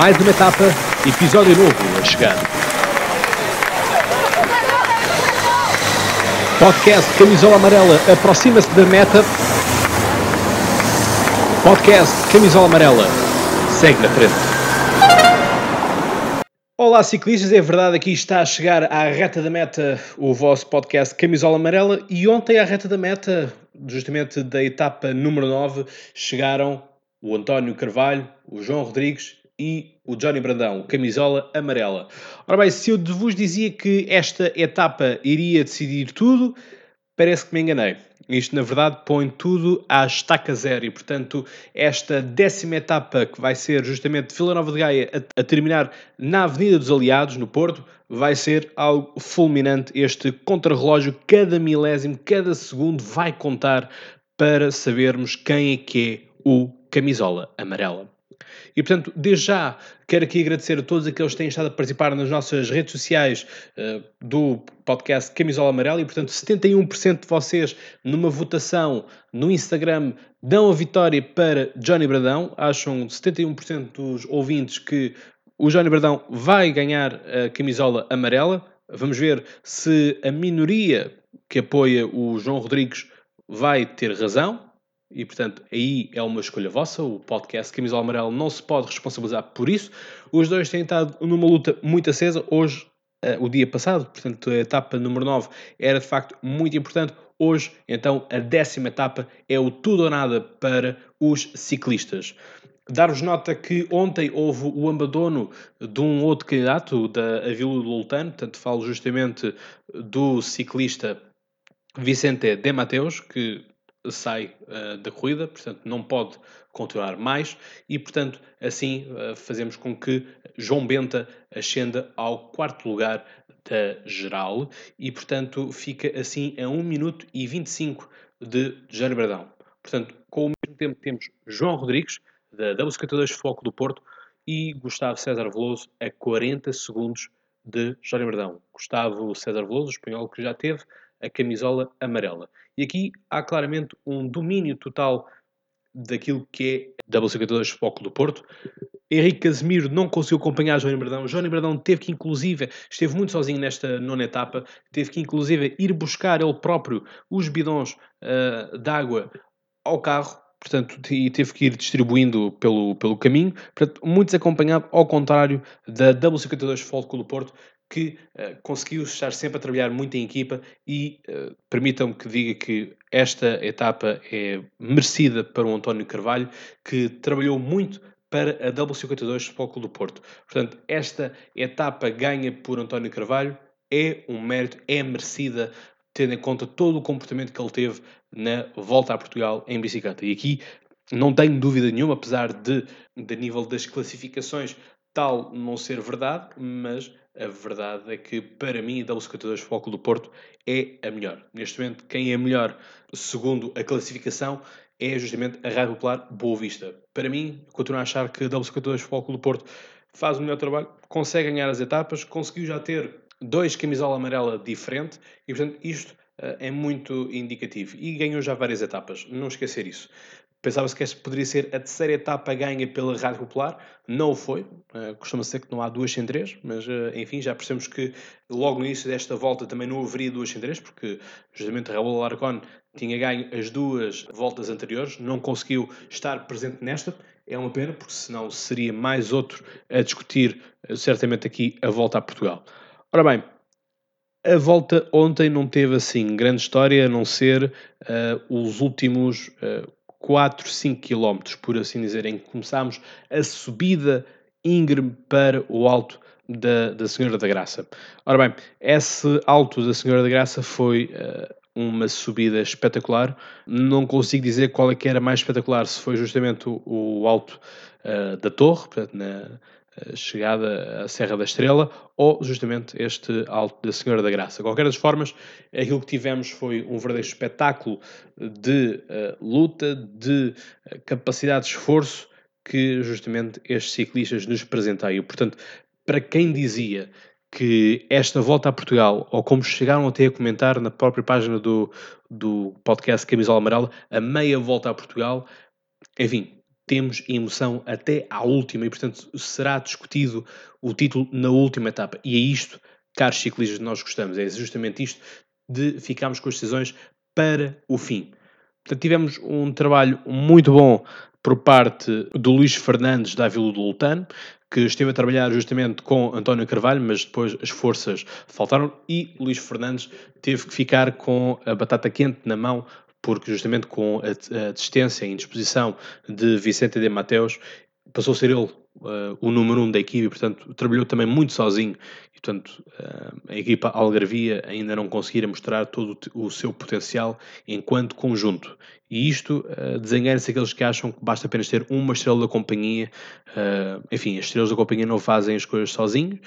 Mais uma etapa, episódio novo a chegar. Podcast Camisola Amarela aproxima-se da meta. Podcast Camisola Amarela segue na frente. Olá ciclistas, é verdade, aqui está a chegar à reta da meta o vosso podcast Camisola Amarela e ontem à reta da meta, justamente da etapa número 9, chegaram o António Carvalho, o João Rodrigues e o Johnny Brandão, camisola amarela. Ora bem, se eu vos dizia que esta etapa iria decidir tudo, parece que me enganei. Isto, na verdade, põe tudo à estaca zero e, portanto, esta décima etapa, que vai ser justamente de Vila Nova de Gaia a, a terminar na Avenida dos Aliados, no Porto, vai ser algo fulminante. Este contrarrelógio, cada milésimo, cada segundo vai contar para sabermos quem é que é o camisola amarela. E portanto, desde já, quero aqui agradecer a todos aqueles que têm estado a participar nas nossas redes sociais uh, do podcast Camisola Amarela e portanto 71% de vocês numa votação no Instagram dão a vitória para Johnny Bradão. Acham 71% dos ouvintes que o Johnny Bradão vai ganhar a camisola amarela. Vamos ver se a minoria que apoia o João Rodrigues vai ter razão e, portanto, aí é uma escolha vossa. O podcast Camisola Amarelo não se pode responsabilizar por isso. Os dois têm estado numa luta muito acesa. Hoje, uh, o dia passado, portanto, a etapa número 9 era de facto muito importante. Hoje, então, a décima etapa é o tudo ou nada para os ciclistas. Dar-vos nota que ontem houve o abandono de um outro candidato, da Avila do Lutano, portanto, falo justamente do ciclista Vicente De Mateus, que sai uh, da corrida, portanto não pode continuar mais e, portanto, assim uh, fazemos com que João Benta ascenda ao quarto lugar da geral e, portanto, fica assim a 1 minuto e 25 de Jair Bradão. Portanto, com o mesmo tempo temos João Rodrigues, da W52 Foco do Porto, e Gustavo César Veloso a 40 segundos de Jório Bradão. Gustavo César Veloso, espanhol que já teve a camisola amarela. E aqui há claramente um domínio total daquilo que é W52 Foco do Porto. Henrique Casemiro não conseguiu acompanhar João Bradão. João Bradão teve que, inclusive, esteve muito sozinho nesta nona etapa, teve que, inclusive, ir buscar ele próprio os bidões uh, de água ao carro, portanto, e teve que ir distribuindo pelo, pelo caminho. Portanto, muito desacompanhado, ao contrário da W52 Foco do Porto, que uh, conseguiu estar sempre a trabalhar muito em equipa e uh, permitam-me que diga que esta etapa é merecida para o António Carvalho, que trabalhou muito para a W52 Futebol do Porto. Portanto, esta etapa ganha por António Carvalho é um mérito, é merecida, tendo em conta todo o comportamento que ele teve na volta a Portugal em bicicleta. E aqui não tenho dúvida nenhuma, apesar de, de nível das classificações, tal não ser verdade, mas a verdade é que, para mim, a W52 Foco do Porto é a melhor. Neste momento, quem é melhor, segundo a classificação, é justamente a Rádio Popular Boa Vista. Para mim, continuo a achar que a W52 Foco do Porto faz o melhor trabalho, consegue ganhar as etapas, conseguiu já ter dois camisola amarela diferente e, portanto, isto uh, é muito indicativo. E ganhou já várias etapas, não esquecer isso. Pensava-se que esta poderia ser a terceira etapa ganha pela Rádio Popular, não o foi. Uh, costuma ser que não há duas sem três, mas uh, enfim, já percebemos que logo no início desta volta também não haveria duas sem três, porque justamente Raul Alarcón tinha ganho as duas voltas anteriores, não conseguiu estar presente nesta. É uma pena, porque senão seria mais outro a discutir, uh, certamente aqui, a volta a Portugal. Ora bem, a volta ontem não teve assim grande história, a não ser os últimos 4, 5 km, por assim dizer, em que começámos a subida íngreme para o alto da, da Senhora da Graça. Ora bem, esse alto da Senhora da Graça foi uh, uma subida espetacular. Não consigo dizer qual é que era mais espetacular, se foi justamente o, o alto uh, da torre, portanto, na, chegada à Serra da Estrela ou justamente este Alto da Senhora da Graça. Qualquer das formas, aquilo que tivemos foi um verdadeiro espetáculo de uh, luta, de uh, capacidade de esforço que justamente estes ciclistas nos apresentaram. Portanto, para quem dizia que esta volta a Portugal, ou como chegaram até a comentar na própria página do, do podcast Camisola Amarela, a meia volta a Portugal, enfim, temos emoção até à última e, portanto, será discutido o título na última etapa. E é isto, caros ciclistas, nós gostamos. É justamente isto de ficarmos com as decisões para o fim. Portanto, tivemos um trabalho muito bom por parte do Luís Fernandes da Vila do Lutano, que esteve a trabalhar justamente com António Carvalho, mas depois as forças faltaram e Luís Fernandes teve que ficar com a batata quente na mão, porque justamente com a, assistência e indisposição de Vicente de Mateus, passou a ser ele uh, o número um da equipe, portanto, trabalhou também muito sozinho. E, portanto, uh, a equipa Algarvia ainda não conseguira mostrar todo o seu potencial enquanto conjunto. E isto uh, desenganha-se aqueles que acham que basta apenas ter uma estrela da companhia. Uh, enfim, as estrelas da companhia não fazem as coisas sozinhos,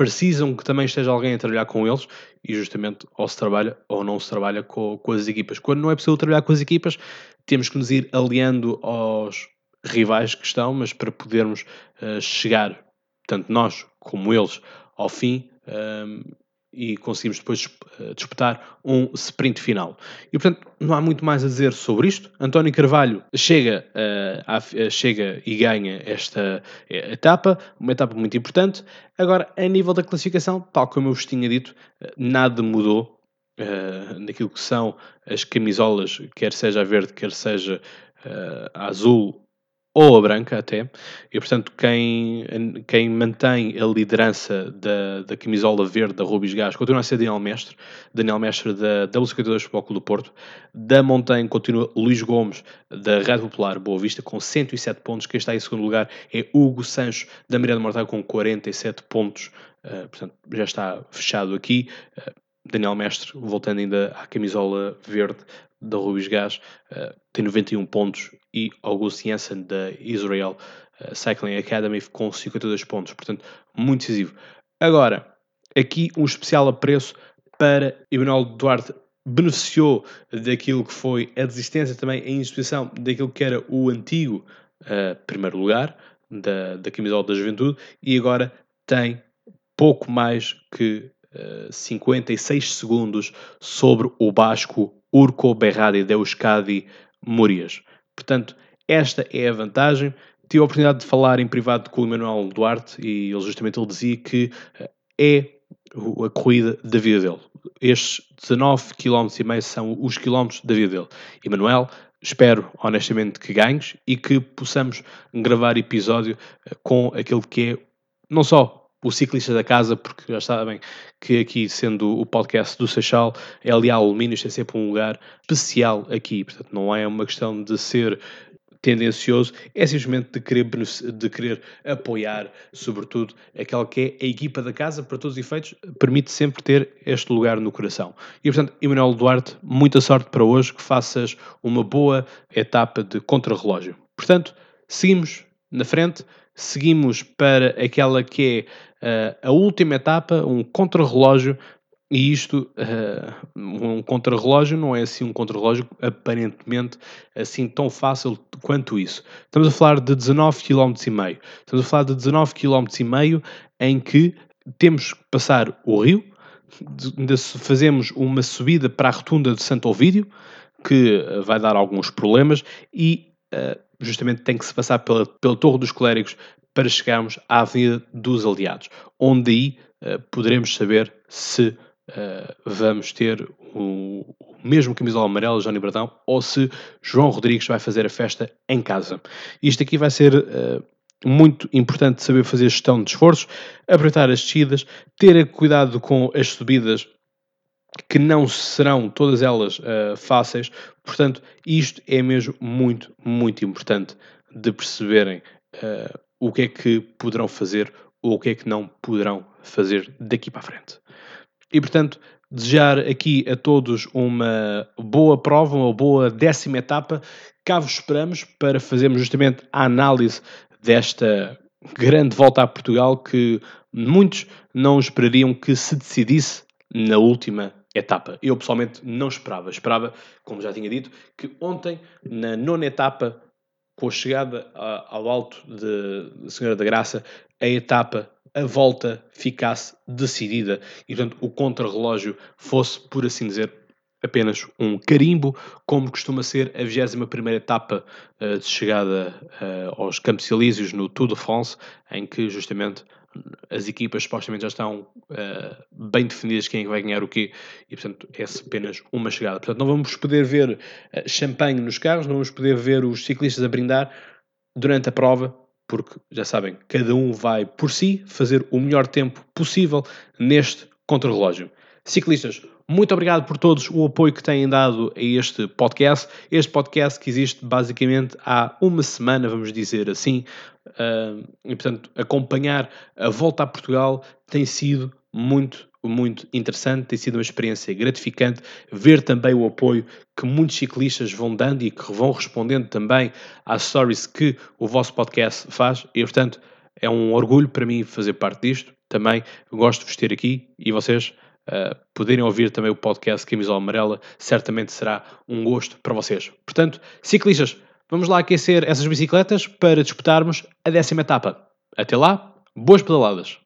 precisam que também esteja alguém a trabalhar com eles e justamente ou se trabalha ou não se trabalha com, com as equipas. Quando não é possível trabalhar com as equipas, temos que nos ir aliando aos rivais que estão, mas para podermos uh, chegar, tanto nós como eles, ao fim um, ehm, e conseguimos depois uh, disputar um sprint final. E portanto, não há muito mais a dizer sobre isto. António Carvalho chega, uh, a, chega e ganha esta etapa, uma etapa muito importante. Agora, a nível da classificação, tal como eu vos tinha dito, nada mudou Uh, naquilo que são as camisolas, quer seja a verde, quer seja uh, a azul ou a branca até, e portanto quem, quem mantém a liderança da, da camisola verde da Rubis Gás continua a ser Daniel Mestre, Daniel Mestre da W52 Futebol Clube do Porto, da Montanha continua Luís Gomes da Red Popular Boa Vista com 107 pontos, quem está em segundo lugar é Hugo Sancho da Miranda Mortal com 47 pontos, uh, portanto já está fechado aqui, uh, Daniel Mestre, voltando ainda à camisola verde da Rubis Gás, uh, tem 91 pontos e August Jensen da Israel uh, Cycling Academy com 52 pontos, portanto, muito decisivo. Agora, aqui um especial apreço para Emanuel Duarte beneficiou daquilo que foi a desistência também, a instituição daquilo que era o antigo uh, primeiro lugar da, da camisola da juventude e agora tem pouco mais que uh, 56 segundos sobre o basco Urco Berradi de Euskadi Murias. Portanto, esta é a vantagem. Tive a oportunidade de falar em privado com o Emanuel Duarte e ele justamente ele dizia que eh, é a corrida da vida dele. Estes 19 km e são os quilómetros da vida dele. Emanuel, espero honestamente que ganhes e que possamos gravar episódio eh, com aquele que é não só o ciclista da casa, porque já sabem que aqui, sendo o podcast do Seixal, é ali alumínio, tem sempre um lugar especial aqui. Portanto, não é uma questão de ser tendencioso, é simplesmente de querer, de querer apoiar, sobretudo, aquela que é a equipa da casa, para todos os efeitos, permite sempre ter este lugar no coração. E, portanto, Emanuel Duarte, muita sorte para hoje, que faças uma boa etapa de contrarrelógio. Portanto, seguimos na frente, seguimos para aquela que é uh, a última etapa, um contrarrelógio, e isto, uh, um contrarrelógio, não é assim um contrarrelógio aparentemente assim tão fácil quanto isso. Estamos a falar de 19 km e meio. Estamos a falar de 19 km e meio em que temos que passar o rio, fazemos uma subida para a rotunda de Santo Ovídio, que vai dar alguns problemas, e uh, justamente tem que se passar pela, pela Torre dos Clérigos para chegarmos à Avenida dos Aliados, onde aí uh, poderemos saber se uh, vamos ter o, o, mesmo camisola amarela, Johnny Bradão, ou se João Rodrigues vai fazer a festa em casa. Isto aqui vai ser uh, muito importante saber fazer gestão de esforços, aproveitar as descidas, ter cuidado com as subidas que não serão todas elas uh, fáceis, portanto, isto é mesmo muito, muito importante de perceberem uh, o que é que poderão fazer ou o que é que não poderão fazer daqui para a frente. E, portanto, desejar aqui a todos uma boa prova, uma boa décima etapa. Cá vos esperamos para fazermos justamente a análise desta grande volta a Portugal que muitos não esperariam que se decidisse na última etapa. Eu pessoalmente não esperava. Esperava, como já tinha dito, que ontem, na nona etapa, com a chegada ao alto de Senhora da Graça, a etapa, a volta ficasse decidida e, portanto, o contrarrelógio fosse, por assim dizer, apenas um carimbo, como costuma ser a 21 etapa uh, de chegada uh, aos Campos Elíseos no Tour de France, em que justamente as equipas supostamente já estão uh, bem definidas quem é vai ganhar o quê, e portanto é apenas uma chegada. Portanto, não vamos poder ver champanhe nos carros, não vamos poder ver os ciclistas a brindar durante a prova, porque já sabem, cada um vai por si fazer o melhor tempo possível neste contrarrelógio. Ciclistas, muito obrigado por todos o apoio que têm dado a este podcast. Este podcast que existe basicamente há uma semana, vamos dizer assim. Uh, e, portanto, acompanhar a volta a Portugal tem sido muito, muito interessante, tem sido uma experiência gratificante. Ver também o apoio que muitos ciclistas vão dando e que vão respondendo também às stories que o vosso podcast faz. E, portanto, é um orgulho para mim fazer parte disto. Também gosto de vos ter aqui e vocês uh, poderem ouvir também o podcast Camisola Amarela, certamente será um gosto para vocês. Portanto, ciclistas, vamos lá aquecer essas bicicletas para disputarmos a décima etapa. Até lá, boas pedaladas!